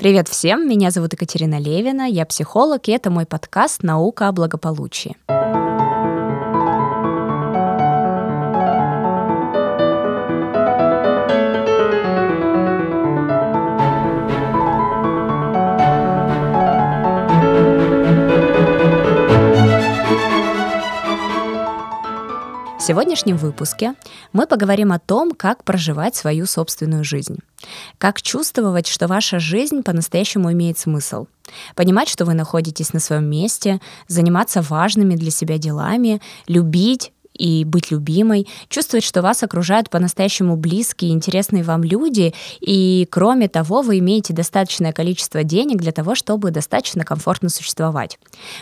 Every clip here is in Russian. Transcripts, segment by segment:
Привет всем, меня зовут Екатерина Левина, я психолог, и это мой подкаст «Наука о благополучии». Сегодняшнем выпуске мы поговорим о том, как проживать свою собственную жизнь. Как чувствовать, что ваша жизнь по-настоящему имеет смысл. Понимать, что вы находитесь на своем месте, заниматься важными для себя делами, любить и быть любимой, чувствовать, что вас окружают по-настоящему близкие, интересные вам люди, и кроме того, вы имеете достаточное количество денег для того, чтобы достаточно комфортно существовать.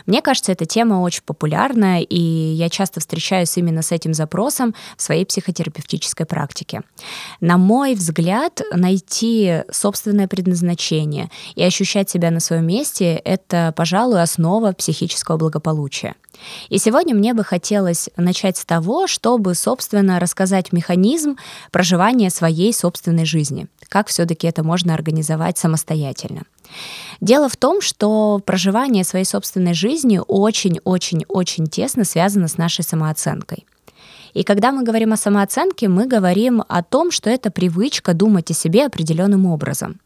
Мне кажется, эта тема очень популярная, и я часто встречаюсь именно с этим запросом в своей психотерапевтической практике. На мой взгляд, найти собственное предназначение и ощущать себя на своем месте — это, пожалуй, основа психического благополучия. И сегодня мне бы хотелось начать с того, чтобы, собственно, рассказать механизм проживания своей собственной жизни. Как все-таки это можно организовать самостоятельно. Дело в том, что проживание своей собственной жизни очень-очень-очень тесно связано с нашей самооценкой. И когда мы говорим о самооценке, мы говорим о том, что это привычка думать о себе определенным образом.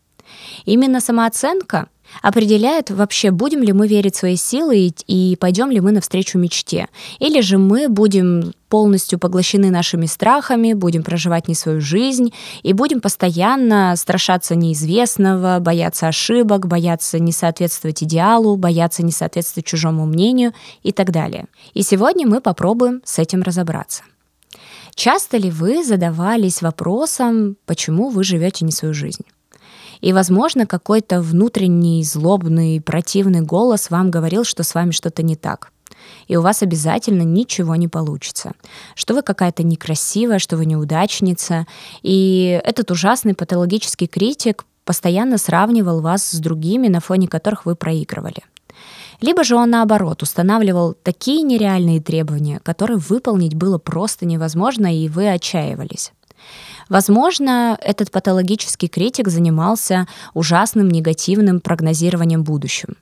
Именно самооценка определяет вообще, будем ли мы верить в свои силы и, и пойдем ли мы навстречу мечте. Или же мы будем полностью поглощены нашими страхами, будем проживать не свою жизнь и будем постоянно страшаться неизвестного, бояться ошибок, бояться не соответствовать идеалу, бояться не соответствовать чужому мнению и так далее. И сегодня мы попробуем с этим разобраться. Часто ли вы задавались вопросом, почему вы живете не свою жизнь? И, возможно, какой-то внутренний, злобный, противный голос вам говорил, что с вами что-то не так. И у вас обязательно ничего не получится. Что вы какая-то некрасивая, что вы неудачница. И этот ужасный патологический критик постоянно сравнивал вас с другими, на фоне которых вы проигрывали. Либо же он, наоборот, устанавливал такие нереальные требования, которые выполнить было просто невозможно, и вы отчаивались. Возможно, этот патологический критик занимался ужасным негативным прогнозированием будущего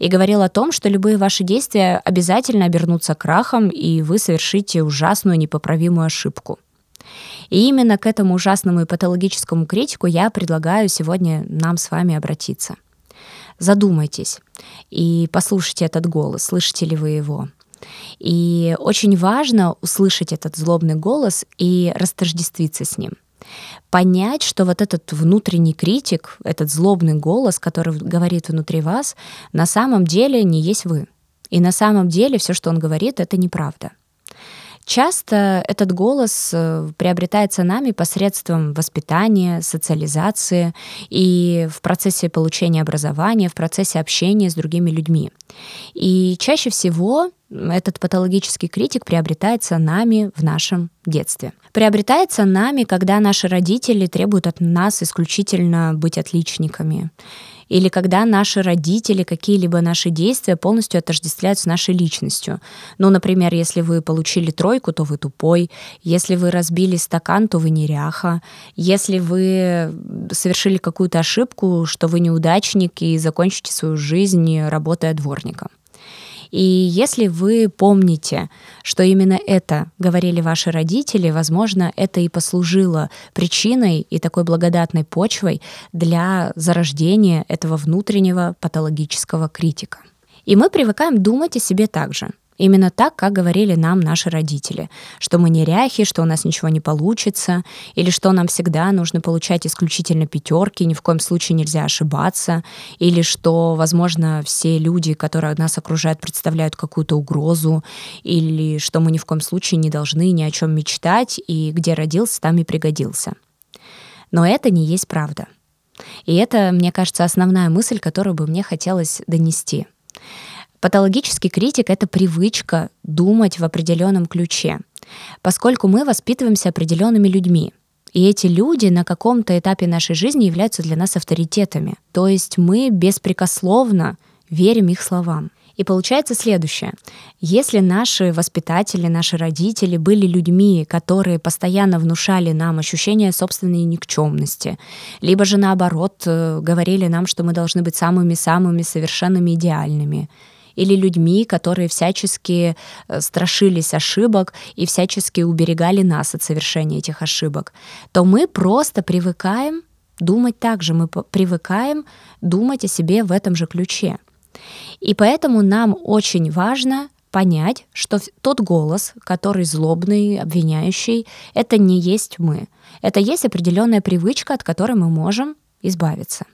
и говорил о том, что любые ваши действия обязательно обернутся крахом, и вы совершите ужасную непоправимую ошибку. И именно к этому ужасному и патологическому критику я предлагаю сегодня нам с вами обратиться. Задумайтесь и послушайте этот голос, слышите ли вы его. И очень важно услышать этот злобный голос и растождествиться с ним — понять, что вот этот внутренний критик, этот злобный голос, который говорит внутри вас, на самом деле не есть вы. И на самом деле все, что он говорит, это неправда. Часто этот голос э, приобретается нами посредством воспитания, социализации и в процессе получения образования, в процессе общения с другими людьми. И чаще всего этот патологический критик приобретается нами в нашем детстве. Приобретается нами, когда наши родители требуют от нас исключительно быть отличниками или когда наши родители, какие-либо наши действия полностью отождествляют с нашей личностью. Ну, например, если вы получили тройку, то вы тупой, если вы разбили стакан, то вы неряха, если вы совершили какую-то ошибку, что вы неудачник и закончите свою жизнь, работая дворником. И если вы помните, что именно это говорили ваши родители, возможно, это и послужило причиной и такой благодатной почвой для зарождения этого внутреннего патологического критика. И мы привыкаем думать о себе так же — Именно так, как говорили нам наши родители, что мы неряхи, что у нас ничего не получится, или что нам всегда нужно получать исключительно пятерки, ни в коем случае нельзя ошибаться, или что, возможно, все люди, которые нас окружают, представляют какую-то угрозу, или что мы ни в коем случае не должны ни о чем мечтать, и где родился, там и пригодился. Но это не есть правда. И это, мне кажется, основная мысль, которую бы мне хотелось донести — Патологический критик — это привычка думать в определенном ключе, поскольку мы воспитываемся определенными людьми. И эти люди на каком-то этапе нашей жизни являются для нас авторитетами. То есть мы беспрекословно верим их словам. И получается следующее. Если наши воспитатели, наши родители были людьми, которые постоянно внушали нам ощущение собственной никчемности, либо же наоборот э, говорили нам, что мы должны быть самыми-самыми совершенными идеальными, или людьми, которые всячески э, страшились ошибок и всячески уберегали нас от совершения этих ошибок, то мы просто привыкаем думать так же, мы привыкаем думать о себе в этом же ключе. И поэтому нам очень важно понять, что тот голос, который злобный, обвиняющий, это не есть мы. Это есть определенная привычка, от которой мы можем избавиться.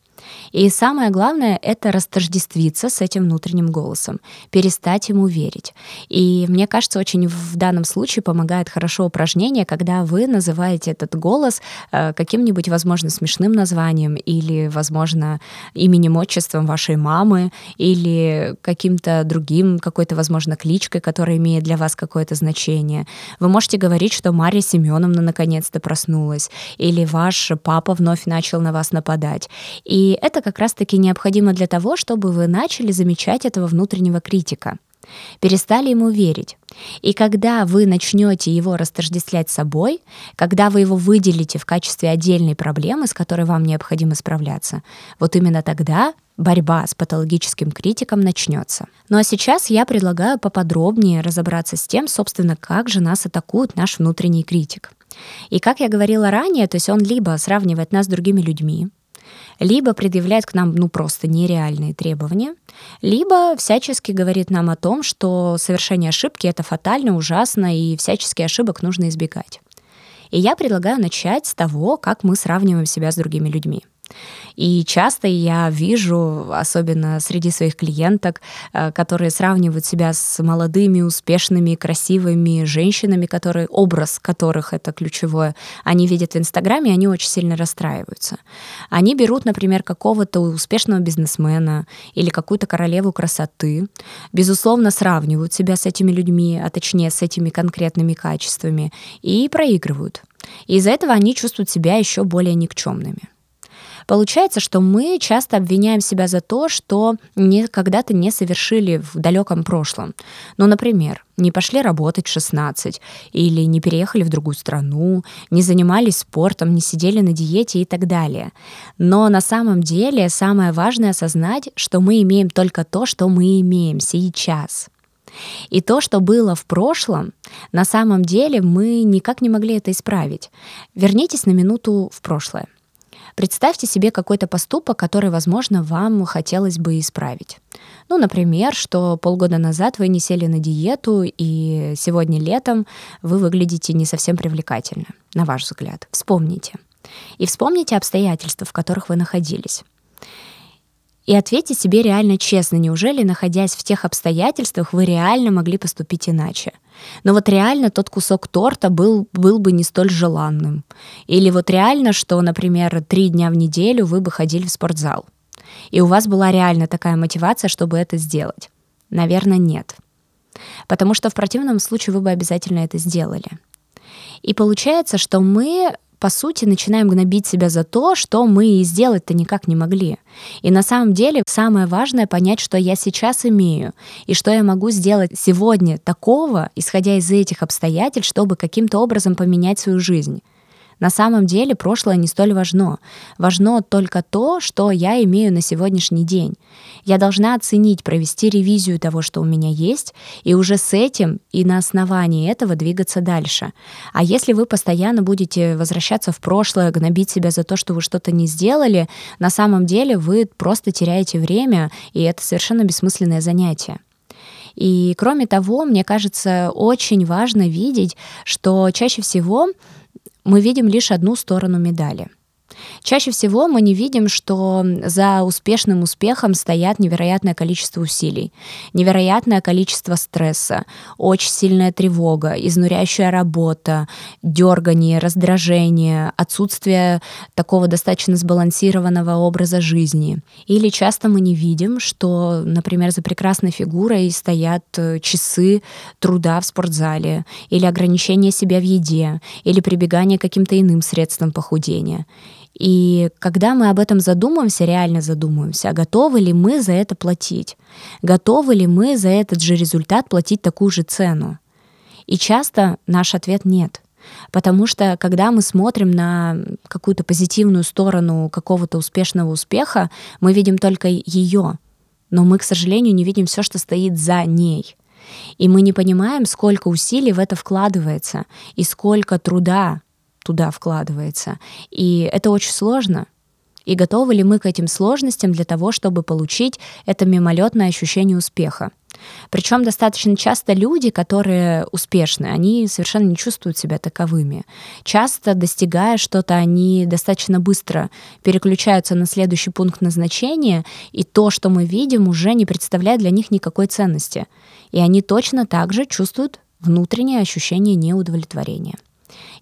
И самое главное — это растождествиться с этим внутренним голосом, перестать ему верить. И мне кажется, очень в данном случае помогает хорошо упражнение, когда вы называете этот голос э, каким-нибудь, возможно, смешным названием или, возможно, именем, отчеством вашей мамы или каким-то другим, какой-то, возможно, кличкой, которая имеет для вас какое-то значение. Вы можете говорить, что Марья Семеновна наконец-то проснулась, или ваш папа вновь начал на вас нападать. И это как раз-таки необходимо для того, чтобы вы начали замечать этого внутреннего критика перестали ему верить. И когда вы начнете его растождествлять собой, когда вы его выделите в качестве отдельной проблемы, с которой вам необходимо справляться, вот именно тогда борьба с патологическим критиком начнется. Ну а сейчас я предлагаю поподробнее разобраться с тем, собственно, как же нас атакует наш внутренний критик. И как я говорила ранее, то есть он либо сравнивает нас с другими людьми, либо предъявляет к нам ну просто нереальные требования, либо всячески говорит нам о том, что совершение ошибки это фатально, ужасно и всячески ошибок нужно избегать. И я предлагаю начать с того, как мы сравниваем себя с другими людьми. И часто я вижу, особенно среди своих клиенток, э, которые сравнивают себя с молодыми, успешными, красивыми женщинами, которые, образ которых это ключевое, они видят в Инстаграме, они очень сильно расстраиваются. Они берут, например, какого-то успешного бизнесмена или какую-то королеву красоты, безусловно, сравнивают себя с этими людьми, а точнее с этими конкретными качествами, и проигрывают. И из-за этого они чувствуют себя еще более никчемными. Получается, что мы часто обвиняем себя за то, что не, когда-то не совершили в далеком прошлом. Ну, например, не пошли работать в 16, или не переехали в другую страну, не занимались спортом, не сидели на диете и так далее. Но на самом деле самое важное осознать, что мы имеем только то, что мы имеем сейчас. И то, что было в прошлом, на самом деле мы никак не могли это исправить. Вернитесь на минуту в прошлое. Представьте себе какой-то поступок, который, возможно, вам хотелось бы исправить. Ну, например, что полгода назад вы не сели на диету, и сегодня летом вы выглядите не совсем привлекательно, на ваш взгляд. Вспомните. И вспомните обстоятельства, в которых вы находились. И ответьте себе реально честно, неужели, находясь в тех обстоятельствах, вы реально могли поступить иначе? Но вот реально тот кусок торта был, был бы не столь желанным. Или вот реально, что, например, три дня в неделю вы бы ходили в спортзал. И у вас была реально такая мотивация, чтобы это сделать? Наверное, нет. Потому что в противном случае вы бы обязательно это сделали. И получается, что мы по сути, начинаем гнобить себя за то, что мы и сделать-то никак не могли. И на самом деле самое важное понять, что я сейчас имею, и что я могу сделать сегодня такого, исходя из этих обстоятельств, чтобы каким-то образом поменять свою жизнь. На самом деле прошлое не столь важно. Важно только то, что я имею на сегодняшний день. Я должна оценить, провести ревизию того, что у меня есть, и уже с этим и на основании этого двигаться дальше. А если вы постоянно будете возвращаться в прошлое, гнобить себя за то, что вы что-то не сделали, на самом деле вы просто теряете время, и это совершенно бессмысленное занятие. И кроме того, мне кажется, очень важно видеть, что чаще всего мы видим лишь одну сторону медали — Чаще всего мы не видим, что за успешным успехом стоят невероятное количество усилий, невероятное количество стресса, очень сильная тревога, изнуряющая работа, дергание, раздражение, отсутствие такого достаточно сбалансированного образа жизни. Или часто мы не видим, что, например, за прекрасной фигурой стоят э, часы труда в спортзале, или ограничение себя в еде, или прибегание к каким-то иным средствам похудения. И когда мы об этом задумываемся, реально задумываемся, а готовы ли мы за это платить? Готовы ли мы за этот же результат платить такую же цену? И часто наш ответ нет. Потому что когда мы смотрим на какую-то позитивную сторону какого-то успешного успеха, мы видим только ее, но мы, к сожалению, не видим все, что стоит за ней. И мы не понимаем, сколько усилий в это вкладывается и сколько труда туда вкладывается. И это очень сложно. И готовы ли мы к этим сложностям для того, чтобы получить это мимолетное ощущение успеха? Причем достаточно часто люди, которые успешны, они совершенно не чувствуют себя таковыми. Часто, достигая что-то, они достаточно быстро переключаются на следующий пункт назначения, и то, что мы видим, уже не представляет для них никакой ценности. И они точно так же чувствуют внутреннее ощущение неудовлетворения.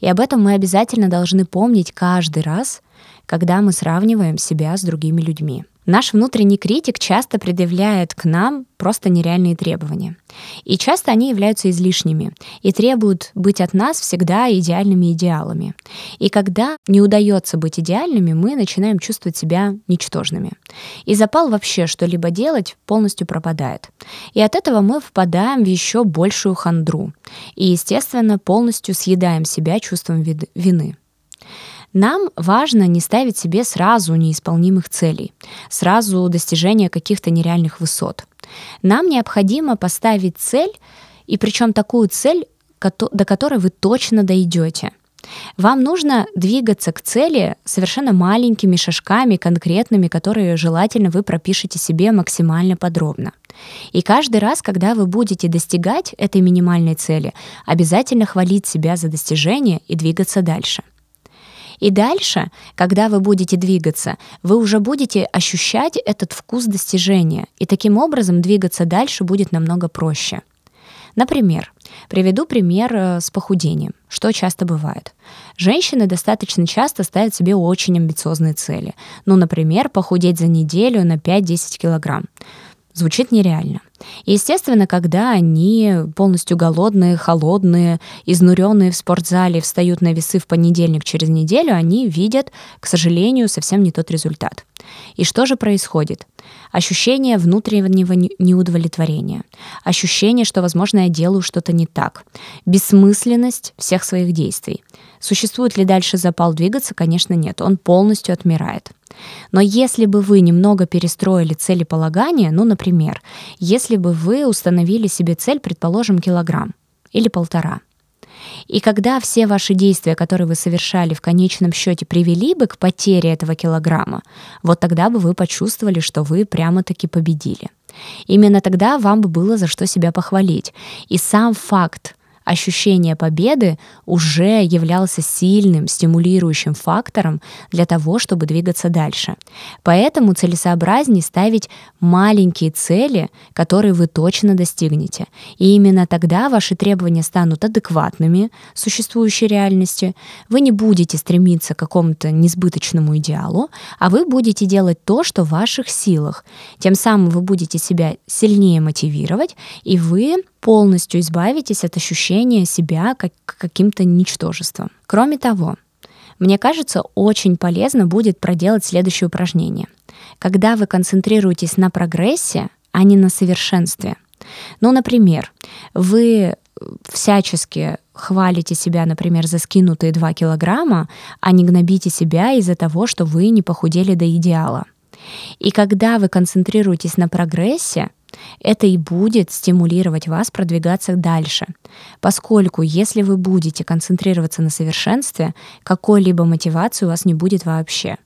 И об этом мы обязательно должны помнить каждый раз, когда мы сравниваем себя с другими людьми. Наш внутренний критик часто предъявляет к нам просто нереальные требования. И часто они являются излишними и требуют быть от нас всегда идеальными идеалами. И когда не удается быть идеальными, мы начинаем чувствовать себя ничтожными. И запал вообще что-либо делать полностью пропадает. И от этого мы впадаем в еще большую хандру. И, естественно, полностью съедаем себя чувством вины. Нам важно не ставить себе сразу неисполнимых целей, сразу достижения каких-то нереальных высот. Нам необходимо поставить цель, и причем такую цель, до которой вы точно дойдете. Вам нужно двигаться к цели совершенно маленькими шажками, конкретными, которые желательно вы пропишете себе максимально подробно. И каждый раз, когда вы будете достигать этой минимальной цели, обязательно хвалить себя за достижение и двигаться дальше. И дальше, когда вы будете двигаться, вы уже будете ощущать этот вкус достижения. И таким образом двигаться дальше будет намного проще. Например, приведу пример э, с похудением, что часто бывает. Женщины достаточно часто ставят себе очень амбициозные цели. Ну, например, похудеть за неделю на 5-10 килограмм. Звучит нереально. Естественно, когда они полностью голодные, холодные, изнуренные в спортзале, встают на весы в понедельник через неделю, они видят, к сожалению, совсем не тот результат. И что же происходит? Ощущение внутреннего неудовлетворения, ощущение, что, возможно, я делаю что-то не так, бессмысленность всех своих действий. Существует ли дальше запал двигаться? Конечно, нет. Он полностью отмирает. Но если бы вы немного перестроили целеполагание, ну, например, если бы вы установили себе цель, предположим, килограмм или полтора, и когда все ваши действия, которые вы совершали в конечном счете, привели бы к потере этого килограмма, вот тогда бы вы почувствовали, что вы прямо-таки победили. Именно тогда вам бы было за что себя похвалить. И сам факт ощущение победы уже являлся сильным стимулирующим фактором для того, чтобы двигаться дальше. Поэтому целесообразнее ставить маленькие цели, которые вы точно достигнете. И именно тогда ваши требования станут адекватными существующей реальности. Вы не будете стремиться к какому-то несбыточному идеалу, а вы будете делать то, что в ваших силах. Тем самым вы будете себя сильнее мотивировать, и вы полностью избавитесь от ощущения себя как каким-то ничтожеством. Кроме того, мне кажется, очень полезно будет проделать следующее упражнение. Когда вы концентрируетесь на прогрессе, а не на совершенстве. Ну, например, вы всячески хвалите себя, например, за скинутые 2 килограмма, а не гнобите себя из-за того, что вы не похудели до идеала. И когда вы концентрируетесь на прогрессе, это и будет стимулировать вас продвигаться дальше, поскольку если вы будете концентрироваться на совершенстве, какой-либо мотивации у вас не будет вообще.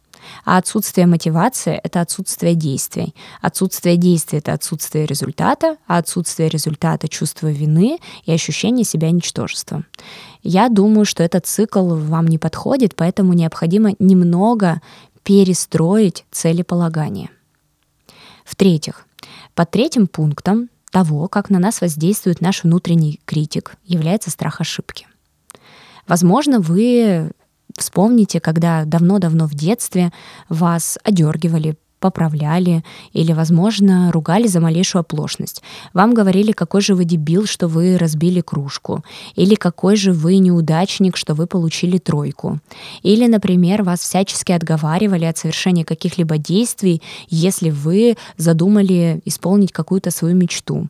А отсутствие мотивации — это отсутствие действий. Отсутствие действий — это отсутствие результата, а отсутствие результата — чувство вины и ощущение себя ничтожеством. Я думаю, что этот цикл вам не подходит, поэтому необходимо немного перестроить целеполагание. В-третьих, под третьим пунктом того, как на нас воздействует наш внутренний критик, является страх ошибки. Возможно, вы вспомните, когда давно-давно в детстве вас одергивали поправляли или, возможно, ругали за малейшую оплошность. Вам говорили, какой же вы дебил, что вы разбили кружку, или какой же вы неудачник, что вы получили тройку. Или, например, вас всячески отговаривали от совершения каких-либо действий, если вы задумали исполнить какую-то свою мечту.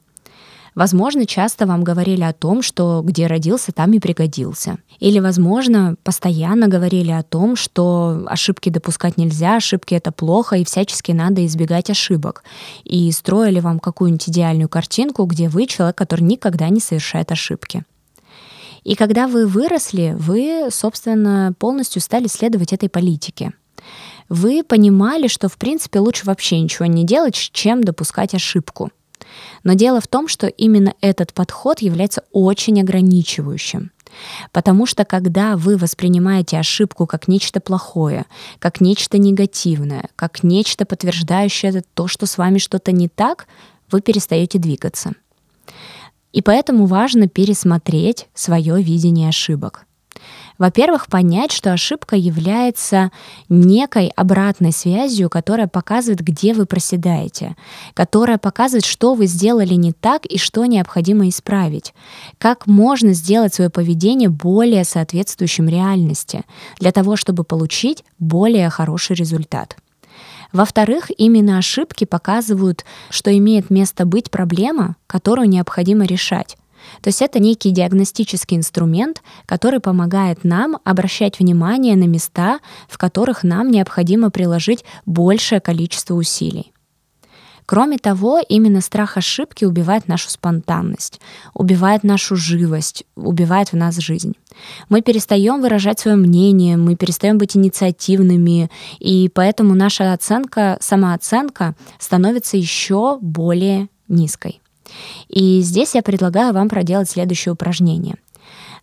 Возможно, часто вам говорили о том, что где родился, там и пригодился. Или, возможно, постоянно говорили о том, что ошибки допускать нельзя, ошибки — это плохо, и всячески надо избегать ошибок. И строили вам какую-нибудь идеальную картинку, где вы человек, который никогда не совершает ошибки. И когда вы выросли, вы, собственно, полностью стали следовать этой политике. Вы понимали, что, в принципе, лучше вообще ничего не делать, чем допускать ошибку — но дело в том, что именно этот подход является очень ограничивающим. Потому что когда вы воспринимаете ошибку как нечто плохое, как нечто негативное, как нечто подтверждающее то, что с вами что-то не так, вы перестаете двигаться. И поэтому важно пересмотреть свое видение ошибок. Во-первых, понять, что ошибка является некой обратной связью, которая показывает, где вы проседаете, которая показывает, что вы сделали не так и что необходимо исправить, как можно сделать свое поведение более соответствующим реальности, для того, чтобы получить более хороший результат. Во-вторых, именно ошибки показывают, что имеет место быть проблема, которую необходимо решать. То есть это некий диагностический инструмент, который помогает нам обращать внимание на места, в которых нам необходимо приложить большее количество усилий. Кроме того, именно страх ошибки убивает нашу спонтанность, убивает нашу живость, убивает в нас жизнь. Мы перестаем выражать свое мнение, мы перестаем быть инициативными, и поэтому наша оценка, самооценка становится еще более низкой. И здесь я предлагаю вам проделать следующее упражнение.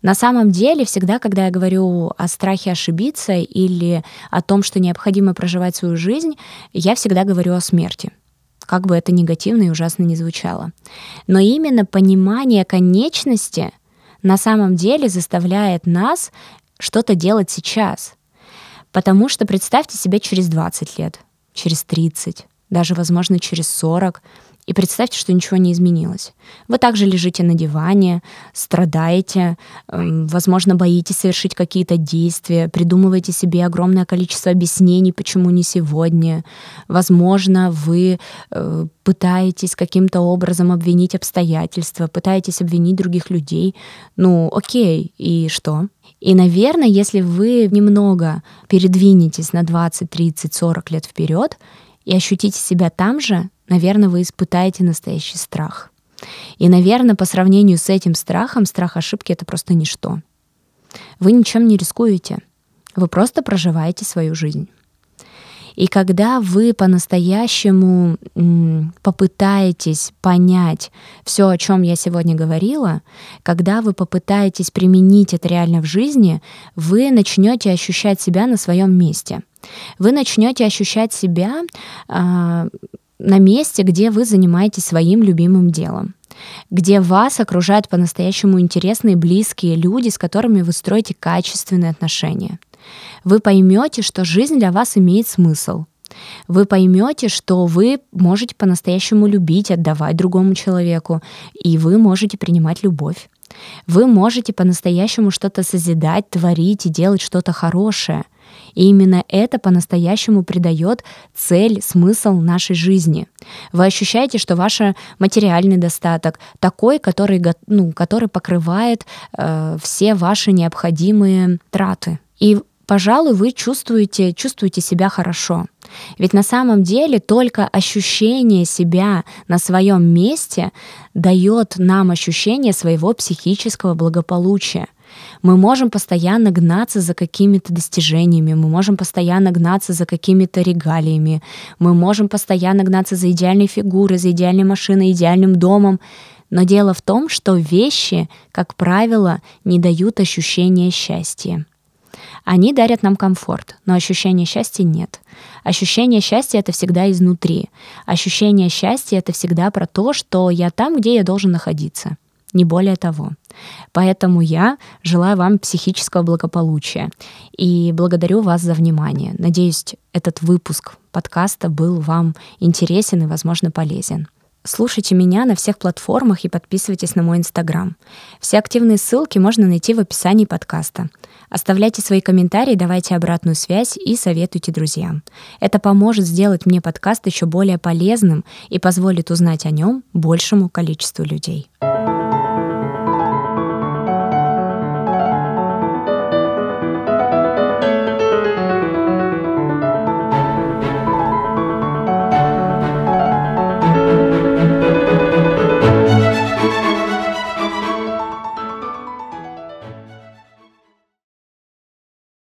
На самом деле, всегда, когда я говорю о страхе ошибиться или о том, что необходимо проживать свою жизнь, я всегда говорю о смерти как бы это негативно и ужасно не звучало. Но именно понимание конечности на самом деле заставляет нас что-то делать сейчас. Потому что представьте себе через 20 лет, через 30, даже, возможно, через 40, и представьте, что ничего не изменилось. Вы также лежите на диване, страдаете, эм, возможно, боитесь совершить какие-то действия, придумываете себе огромное количество объяснений, почему не сегодня. Возможно, вы э, пытаетесь каким-то образом обвинить обстоятельства, пытаетесь обвинить других людей. Ну, окей, и что? И, наверное, если вы немного передвинетесь на 20, 30, 40 лет вперед и ощутите себя там же, наверное, вы испытаете настоящий страх. И, наверное, по сравнению с этим страхом, страх ошибки — это просто ничто. Вы ничем не рискуете. Вы просто проживаете свою жизнь. И когда вы по-настоящему попытаетесь понять все, о чем я сегодня говорила, когда вы попытаетесь применить это реально в жизни, вы начнете ощущать себя на своем месте. Вы начнете ощущать себя а, на месте, где вы занимаетесь своим любимым делом, где вас окружают по-настоящему интересные, близкие люди, с которыми вы строите качественные отношения. Вы поймете, что жизнь для вас имеет смысл. Вы поймете, что вы можете по-настоящему любить, отдавать другому человеку, и вы можете принимать любовь. Вы можете по-настоящему что-то созидать, творить и делать что-то хорошее. И именно это по-настоящему придает цель, смысл нашей жизни. Вы ощущаете, что ваш материальный достаток такой, который, ну, который покрывает э, все ваши необходимые траты. И пожалуй, вы чувствуете, чувствуете себя хорошо. Ведь на самом деле только ощущение себя на своем месте дает нам ощущение своего психического благополучия. Мы можем постоянно гнаться за какими-то достижениями, мы можем постоянно гнаться за какими-то регалиями, мы можем постоянно гнаться за идеальной фигурой, за идеальной машиной, идеальным домом. Но дело в том, что вещи, как правило, не дают ощущения счастья. Они дарят нам комфорт, но ощущения счастья нет. Ощущение счастья — это всегда изнутри. Ощущение счастья — это всегда про то, что я там, где я должен находиться. Не более того. Поэтому я желаю вам психического благополучия и благодарю вас за внимание. Надеюсь, этот выпуск подкаста был вам интересен и, возможно, полезен. Слушайте меня на всех платформах и подписывайтесь на мой инстаграм. Все активные ссылки можно найти в описании подкаста. Оставляйте свои комментарии, давайте обратную связь и советуйте друзьям. Это поможет сделать мне подкаст еще более полезным и позволит узнать о нем большему количеству людей.